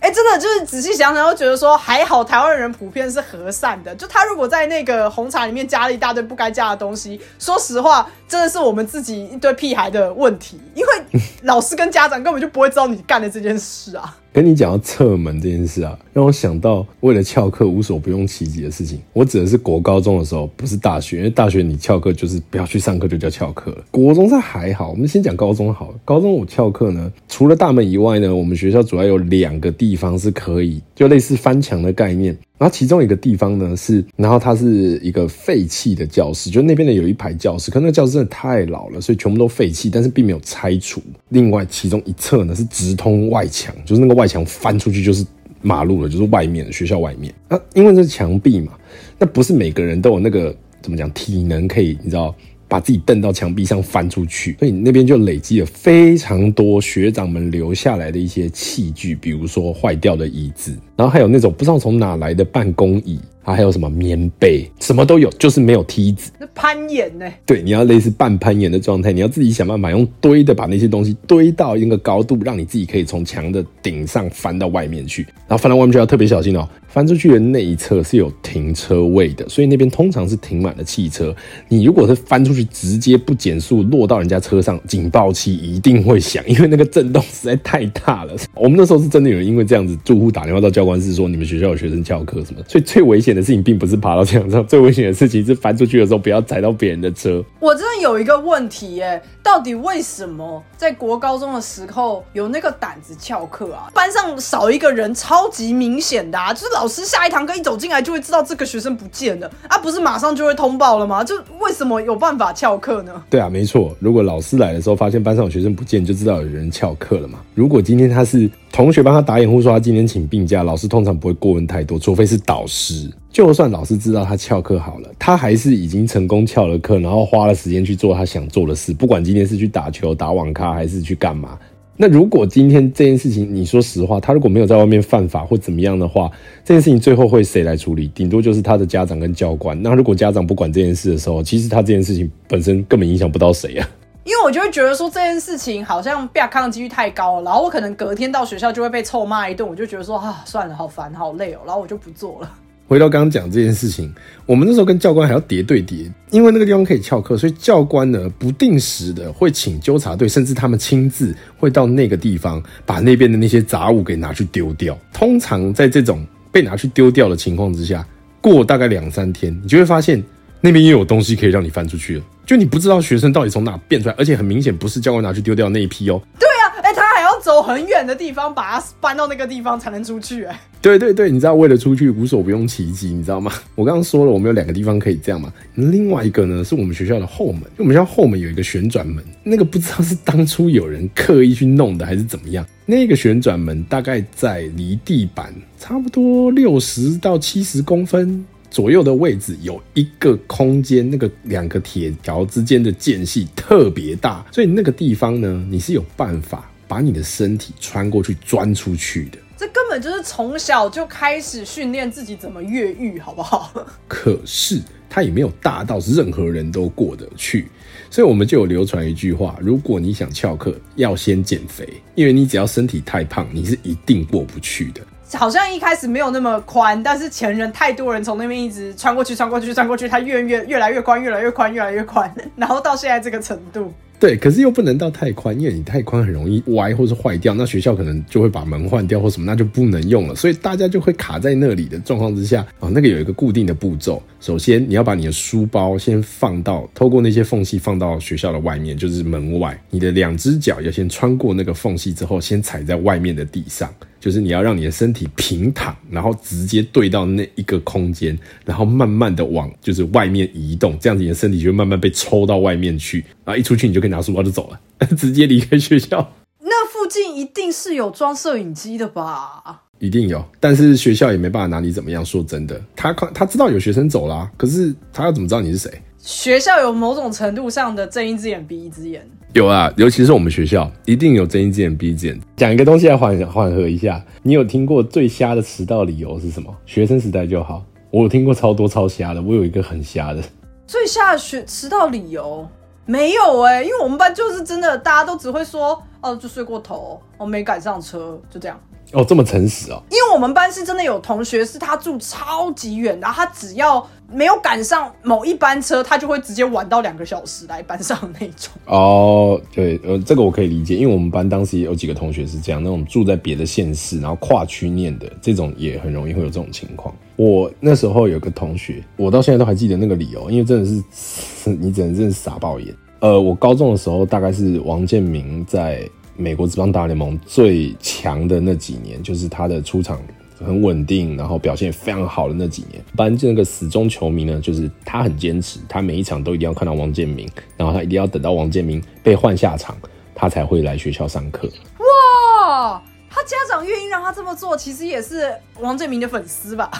哎，真的就是仔细想想，又觉得说还好，台湾人普遍是和善的。就他如果在那个红茶里面加了一大堆不该加的东西，说实话，真的是我们自己一堆屁孩的问题，因为老师跟家长根本就不会知道你干的这件事啊。(laughs) 跟你讲到侧门这件事啊，让我想到为了翘课无所不用其极的事情。我指的是国高中的时候，不是大学，因为大学你翘课就是不要去上课就叫翘课了。国中是还好，我们先讲高中好。高中我翘课呢，除了大门以外呢，我们学校主要有两个地地方是可以，就类似翻墙的概念。然后其中一个地方呢是，然后它是一个废弃的教室，就那边呢有一排教室，可那个教室真的太老了，所以全部都废弃，但是并没有拆除。另外其中一侧呢是直通外墙，就是那个外墙翻出去就是马路了，就是外面学校外面。啊，因为这是墙壁嘛，那不是每个人都有那个怎么讲体能可以，你知道把自己蹬到墙壁上翻出去，所以那边就累积了非常多学长们留下来的一些器具，比如说坏掉的椅子。然后还有那种不知道从哪来的办公椅。啊还有什么棉被，什么都有，就是没有梯子。那攀岩呢？对，你要类似半攀岩的状态，你要自己想办法用堆的把那些东西堆到一个高度，让你自己可以从墙的顶上翻到外面去。然后翻到外面去要特别小心哦，翻出去的那一侧是有停车位的，所以那边通常是停满了汽车。你如果是翻出去直接不减速落到人家车上，警报器一定会响，因为那个震动实在太大了。我们那时候是真的有人因为这样子，住户打电话到教官是说你们学校有学生翘课什么，所以最危险的事情并不是爬到墙上，最危险的事情是翻出去的时候不要踩到别人的车。我真的有一个问题耶，到底为什么在国高中的时候有那个胆子翘课啊？班上少一个人超级明显的啊，就是老师下一堂课一走进来就会知道这个学生不见了啊，不是马上就会通报了吗？就为什么有办法翘课呢？对啊，没错，如果老师来的时候发现班上有学生不见，就知道有人翘课了嘛。如果今天他是同学帮他打掩护说他今天请病假，老老师通常不会过问太多，除非是导师。就算老师知道他翘课好了，他还是已经成功翘了课，然后花了时间去做他想做的事，不管今天是去打球、打网咖还是去干嘛。那如果今天这件事情，你说实话，他如果没有在外面犯法或怎么样的话，这件事情最后会谁来处理？顶多就是他的家长跟教官。那如果家长不管这件事的时候，其实他这件事情本身根本影响不到谁啊。因为我就会觉得说这件事情好像被康的几率太高了，然后我可能隔天到学校就会被臭骂一顿，我就觉得说啊，算了，好烦，好累哦，然后我就不做了。回到刚刚讲这件事情，我们那时候跟教官还要叠对叠，因为那个地方可以翘课，所以教官呢不定时的会请纠察队，甚至他们亲自会到那个地方，把那边的那些杂物给拿去丢掉。通常在这种被拿去丢掉的情况之下，过大概两三天，你就会发现那边又有东西可以让你翻出去了。就你不知道学生到底从哪变出来，而且很明显不是教官拿去丢掉那一批哦。对啊，哎，他还要走很远的地方，把它搬到那个地方才能出去。哎，对对对，你知道为了出去无所不用其极，你知道吗？(laughs) 我刚刚说了，我们有两个地方可以这样嘛。另外一个呢，是我们学校的后门，我们学校后门有一个旋转门，那个不知道是当初有人刻意去弄的还是怎么样。那个旋转门大概在离地板差不多六十到七十公分。左右的位置有一个空间，那个两个铁条之间的间隙特别大，所以那个地方呢，你是有办法把你的身体穿过去钻出去的。这根本就是从小就开始训练自己怎么越狱，好不好？可是它也没有大到任何人都过得去，所以我们就有流传一句话：如果你想翘课，要先减肥，因为你只要身体太胖，你是一定过不去的。好像一开始没有那么宽，但是前人太多人从那边一直穿过去，穿过去，穿过去，它越越越来越宽，越来越宽，越来越宽，然后到现在这个程度。对，可是又不能到太宽，因为你太宽很容易歪或是坏掉，那学校可能就会把门换掉或什么，那就不能用了。所以大家就会卡在那里的状况之下啊，那个有一个固定的步骤。首先你要把你的书包先放到，透过那些缝隙放到学校的外面，就是门外。你的两只脚要先穿过那个缝隙之后，先踩在外面的地上。就是你要让你的身体平躺，然后直接对到那一个空间，然后慢慢的往就是外面移动，这样子你的身体就会慢慢被抽到外面去，然后一出去你就可以拿书包就走了，(laughs) 直接离开学校。那附近一定是有装摄影机的吧？一定有，但是学校也没办法拿你怎么样。说真的，他他知道有学生走了，可是他要怎么知道你是谁？学校有某种程度上的睁一只眼闭一只眼。有啊，尤其是我们学校，一定有睁一只眼闭一只眼。讲一个东西来缓缓和一下，你有听过最瞎的迟到理由是什么？学生时代就好，我有听过超多超瞎的。我有一个很瞎的，最瞎的学迟到理由没有哎，因为我们班就是真的，大家都只会说哦，就睡过头，我没赶上车，就这样。哦，这么诚实哦！因为我们班是真的有同学是他住超级远，然后他只要没有赶上某一班车，他就会直接晚到两个小时来班上那种。哦，对，呃，这个我可以理解，因为我们班当时也有几个同学是这样，那种住在别的县市，然后跨区念的，这种也很容易会有这种情况。我那时候有个同学，我到现在都还记得那个理由，因为真的是你只能真是傻爆眼。呃，我高中的时候大概是王建民在。美国职棒大联盟最强的那几年，就是他的出场很稳定，然后表现非常好的那几年。班这个死忠球迷呢，就是他很坚持，他每一场都一定要看到王建民，然后他一定要等到王建民被换下场，他才会来学校上课。哇，他家长愿意让他这么做，其实也是王建民的粉丝吧？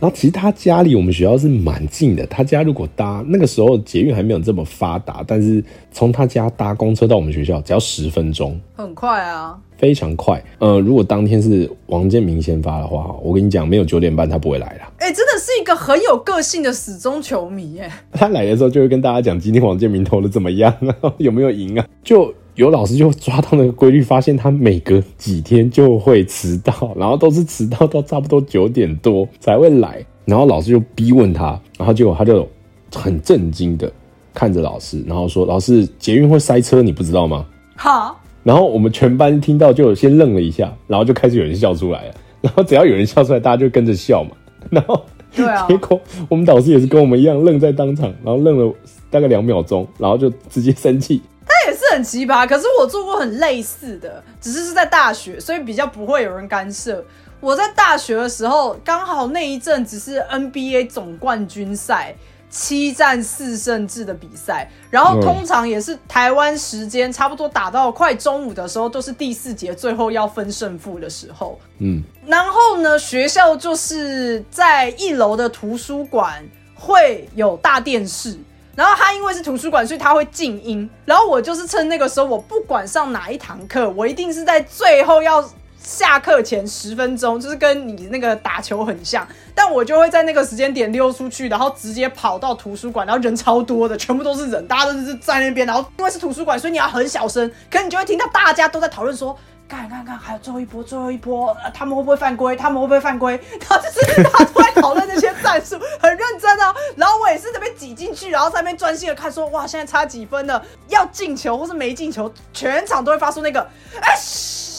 然后其实他家离我们学校是蛮近的，他家如果搭那个时候捷运还没有这么发达，但是从他家搭公车到我们学校只要十分钟，很快啊。非常快。呃，如果当天是王建民先发的话，我跟你讲，没有九点半他不会来了。哎、真的是一个很有个性的死忠球迷哎。(laughs) 他来的时候就会跟大家讲今天王建民投的怎么样，然 (laughs) 后有没有赢啊？就有老师就抓到那个规律，发现他每隔几天就会迟到，然后都是迟到到差不多九点多才会来，然后老师就逼问他，然后结果他就很震惊的看着老师，然后说：“老师，捷运会塞车，你不知道吗？”好，然后我们全班听到就先愣了一下，然后就开始有人笑出来了。(laughs) 然后只要有人笑出来，大家就跟着笑嘛。然后对啊 (laughs) 结果我们导师也是跟我们一样愣在当场，然后愣了大概两秒钟，然后就直接生气。他也是很奇葩。可是我做过很类似的，只是是在大学，所以比较不会有人干涉。我在大学的时候，刚好那一阵只是 NBA 总冠军赛。七战四胜制的比赛，然后嗯通常也是台湾时间差不多打到快中午的时候，都是第四节最后要分胜负的时候。嗯，然后呢，学校就是在一楼的图书馆会有大电视，然后他因为是图书馆，所以他会静音。然后我就是趁那个时候，我不管上哪一堂课，我一定是在最后要下课前十分钟，就是跟你那个打球很像，但我就会在那个时间点溜出去，然后直接跑到图书馆，然后人超多的，全部都是人，大家都是在那边，然后因为是图书馆，所以你要很小声，可你就会听到大家都在讨论说。看看看，还有最后一波，最后一波，他们会不会犯规？他们会不会犯规？(laughs) 然后就是大家都在讨论这些战术，很认真啊。然后我也是这边挤进去，然后在那边专心的看，说哇，现在差几分了？要进球或是没进球，全场都会发出那个哎嘘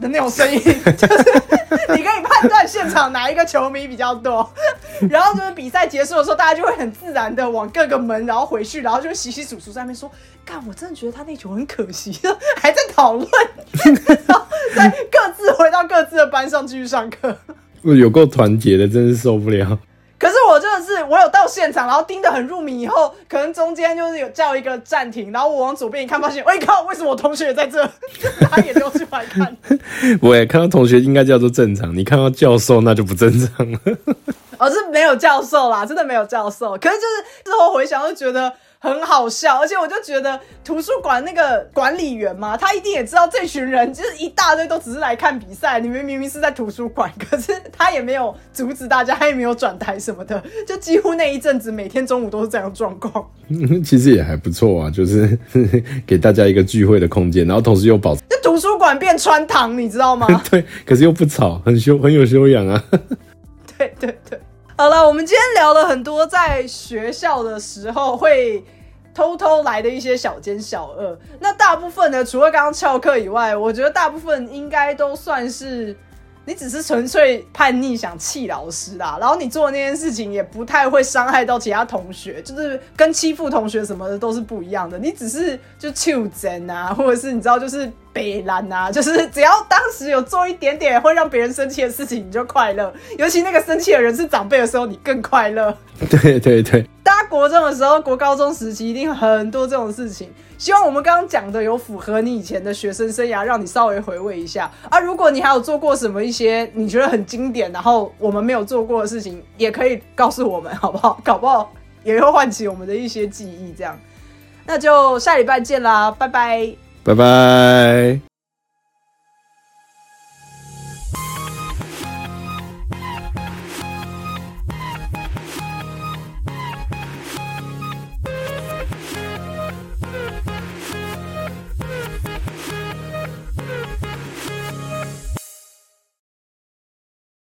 的那种声音，(laughs) 就是你可以判断现场哪一个球迷比较多。然后就是比赛结束的时候，大家就会很自然的往各个门，然后回去，然后就洗洗簌簌在那边说：“干，我真的觉得他那球很可惜。”还在讨论，(laughs) 然后再各自回到各自的班上继续上课。有够团结的，真是受不了。可是我真的是，我有到现场，然后盯得很入迷，以后可能中间就是有叫一个暂停，然后我往左边一看，发现，喂靠，为什么我同学也在这？(laughs) 他也溜出来看。我也看到同学应该叫做正常，你看到教授那就不正常了。哦，是没有教授啦，真的没有教授。可是就是事后回想，就觉得很好笑，而且我就觉得图书馆那个管理员嘛，他一定也知道这群人就是一大堆都只是来看比赛，你们明明是在图书馆，可是他也没有阻止大家，他也没有转台什么的，就几乎那一阵子每天中午都是这样状况。(laughs) 其实也还不错啊，就是 (laughs) 给大家一个聚会的空间，然后同时又保 (laughs) 持就图书馆变穿堂，你知道吗？对，可是又不吵，很修很有修养啊。对对对，好了，我们今天聊了很多在学校的时候会偷偷来的一些小奸小恶。那大部分呢，除了刚刚翘课以外，我觉得大部分应该都算是你只是纯粹叛逆想气老师啦，然后你做那件事情也不太会伤害到其他同学，就是跟欺负同学什么的都是不一样的。你只是就求真啊，或者是你知道就是北蓝啊，就是只要当时有做一点点会让别人生气的事情，你就快乐。尤其那个生气的人是长辈的时候，你更快乐。对对对，大家国中的时候，国高中时期一定很多这种事情。希望我们刚刚讲的有符合你以前的学生生涯，让你稍微回味一下啊。如果你还有做过什么一些你觉得很经典，然后我们没有做过的事情，也可以告诉我们，好不好？搞不好 (laughs) 也会唤起我们的一些记忆。这样，那就下礼拜见啦，拜拜。拜拜。